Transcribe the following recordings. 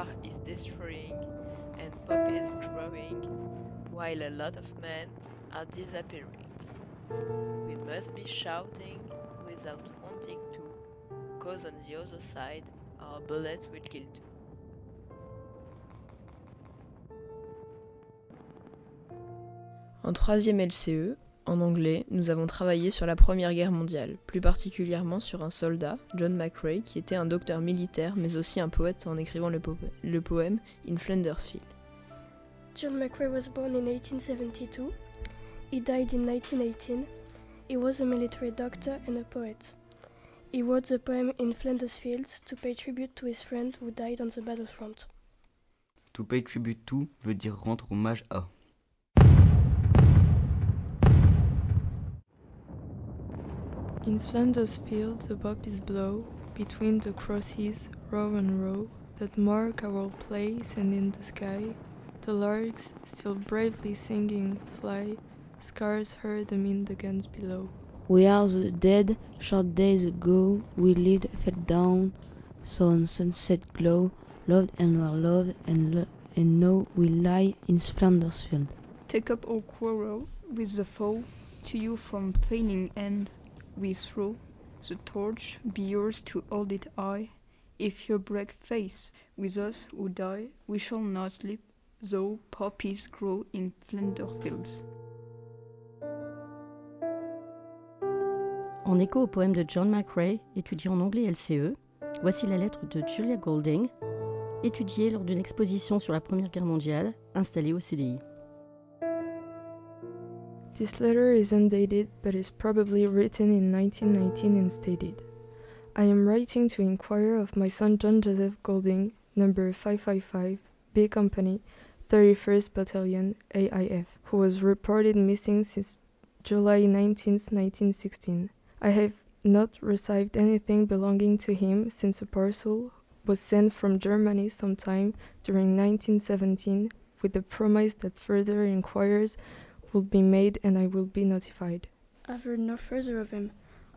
war is destroying and poppies growing, while a lot of men are disappearing. We must be shouting without wanting to, cause on the other side, our bullets will kill too. En troisième LCE, en anglais, nous avons travaillé sur la Première Guerre mondiale, plus particulièrement sur un soldat, John McRae, qui était un docteur militaire mais aussi un poète en écrivant le, po le poème In Flanders Field. John McRae was born in 1872. He died in 1918. He was a military doctor and a poet. He wrote the poem In Flanders Fields to pay tribute to his friend who died on the battlefront. To pay tribute to veut dire rendre hommage à. In Flanders fields the poppies blow, between the crosses, row on row, that mark our place, and in the sky, the larks, still bravely singing, fly, Scarce heard amid the guns below. We are the dead, short days ago, we lived, fell down, saw sunset glow, loved and were loved, and, and now we lie in Flanders field. Take up our quarrel with the foe, to you from failing end we throw the torch, be yours to hold it high. If you break faith with us we shall not sleep, though poppies grow in fields. En écho au poème de John McRae, étudié en anglais LCE, voici la lettre de Julia Golding, étudiée lors d'une exposition sur la Première Guerre mondiale, installée au CDI. This letter is undated but is probably written in 1919 and stated I am writing to inquire of my son John Joseph Goulding, number 555, B Company, 31st Battalion, AIF, who was reported missing since July 19, 1916. I have not received anything belonging to him since a parcel was sent from Germany sometime during 1917 with the promise that further inquiries will be made and I will be notified. I've heard no further of him.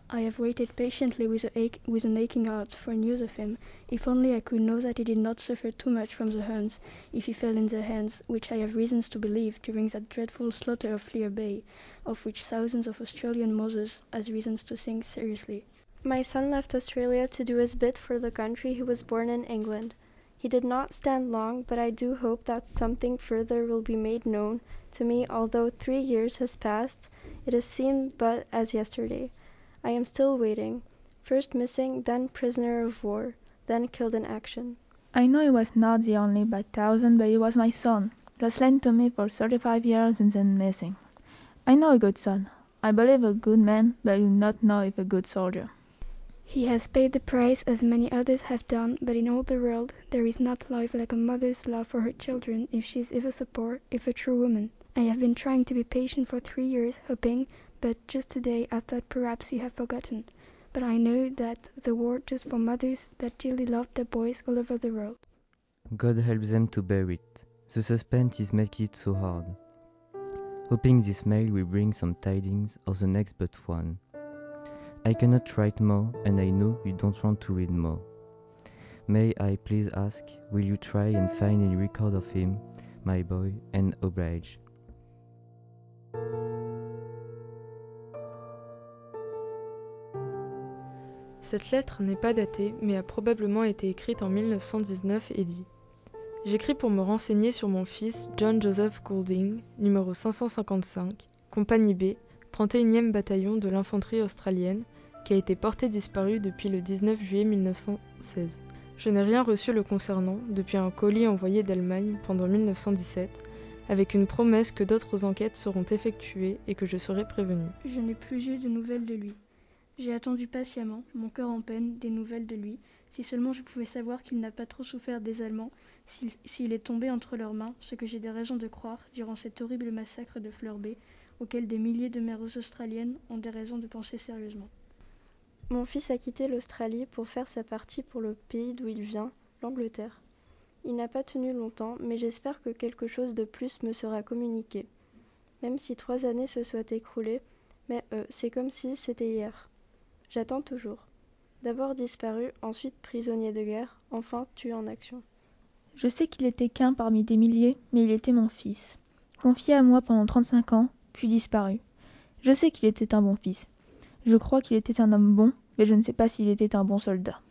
I have waited patiently with, ache, with, an aching heart for news of him. If only I could know that he did not suffer too much from the Huns, if he fell in their hands, which I have reasons to believe, during that dreadful slaughter of Fleurbaix, of which thousands of Australian mothers has reasons to think seriously. My son left Australia to do his bit for the country he was born in England. He did not stand long, but I do hope that something further will be made known to me although three years has passed, it has seemed but as yesterday. I am still waiting. First missing, then prisoner of war, then killed in action. I know he was not the only by thousand, but he was my son, lent to me for thirty five years and then missing. I know a good son. I believe a good man, but I do not know if a good soldier. He has paid the price as many others have done, but in all the world there is not love like a mother's love for her children if she is ever support, if a true woman. I have been trying to be patient for three years, hoping, but just today I thought perhaps you have forgotten. But I know that the war just for mothers that dearly love their boys all over the world. God help them to bear it. The suspense is making it so hard. Hoping this mail will bring some tidings of the next but one. I cannot write more, and I know you don't want to read more. May I please ask, will you try and find any record of him, my boy, and oblige? Cette lettre n'est pas datée, mais a probablement été écrite en 1919 et dit J'écris pour me renseigner sur mon fils John Joseph Goulding, numéro 555, compagnie B, 31e bataillon de l'infanterie australienne, qui a été porté disparu depuis le 19 juillet 1916. Je n'ai rien reçu le concernant depuis un colis envoyé d'Allemagne pendant 1917, avec une promesse que d'autres enquêtes seront effectuées et que je serai prévenu. Je n'ai plus eu de nouvelles de lui. J'ai attendu patiemment, mon cœur en peine, des nouvelles de lui. Si seulement je pouvais savoir qu'il n'a pas trop souffert des Allemands, s'il si, est tombé entre leurs mains, ce que j'ai des raisons de croire durant cet horrible massacre de Fleur Bay, auquel des milliers de mères australiennes ont des raisons de penser sérieusement. Mon fils a quitté l'Australie pour faire sa partie pour le pays d'où il vient, l'Angleterre. Il n'a pas tenu longtemps, mais j'espère que quelque chose de plus me sera communiqué. Même si trois années se soient écroulées, mais euh, c'est comme si c'était hier. J'attends toujours. D'abord disparu, ensuite prisonnier de guerre, enfin tué en action. Je sais qu'il était qu'un parmi des milliers, mais il était mon fils. Confié à moi pendant trente-cinq ans, puis disparu. Je sais qu'il était un bon fils. Je crois qu'il était un homme bon, mais je ne sais pas s'il était un bon soldat.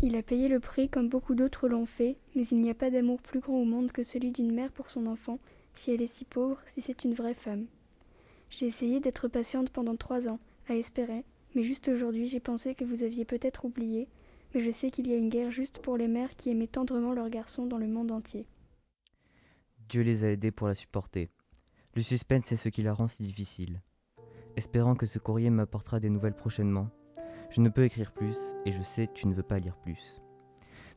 Il a payé le prix comme beaucoup d'autres l'ont fait, mais il n'y a pas d'amour plus grand au monde que celui d'une mère pour son enfant, si elle est si pauvre, si c'est une vraie femme. J'ai essayé d'être patiente pendant trois ans, à espérer, mais juste aujourd'hui j'ai pensé que vous aviez peut-être oublié, mais je sais qu'il y a une guerre juste pour les mères qui aimaient tendrement leurs garçons dans le monde entier. Dieu les a aidés pour la supporter. Le suspense est ce qui la rend si difficile. Espérant que ce courrier m'apportera des nouvelles prochainement, je ne peux écrire plus et je sais tu ne veux pas lire plus.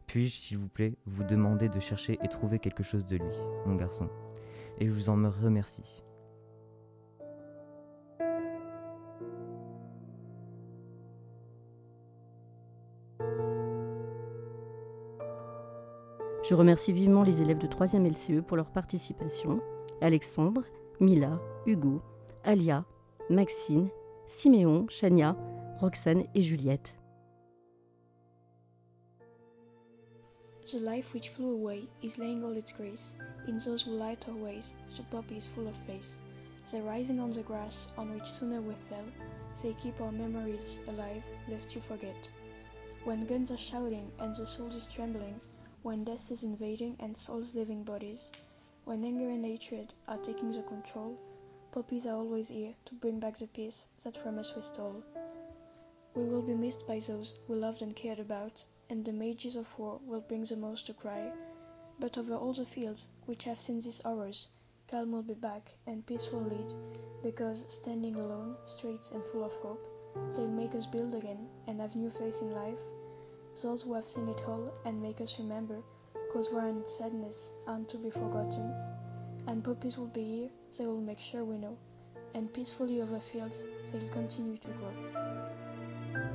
Puis-je, s'il vous plaît, vous demander de chercher et trouver quelque chose de lui, mon garçon, et je vous en remercie. Je remercie vivement les élèves de 3e LCE pour leur participation. Alexandre, Mila, Hugo, Alia, Maxine, Siméon, Chania, Roxane et Juliette. The life which flew away is laying all its grace in those who light our ways. The poppy is full of face. They're rising on the grass on which sooner we fell. They keep our memories alive, lest you forget. When guns are shouting and the soul is trembling, when death is invading and souls leaving bodies, when anger and hatred are taking the control, poppies are always here to bring back the peace that from us we stole. We will be missed by those we loved and cared about, and the mages of war will bring the most to cry. But over all the fields which have seen these horrors, calm will be back and peace will lead, because standing alone, straight and full of hope, they'll make us build again and have new faith in life. Those who have seen it all and make us remember, cause war and sadness aren't to be forgotten. And poppies will be here, they will make sure we know, and peacefully over fields they'll continue to grow.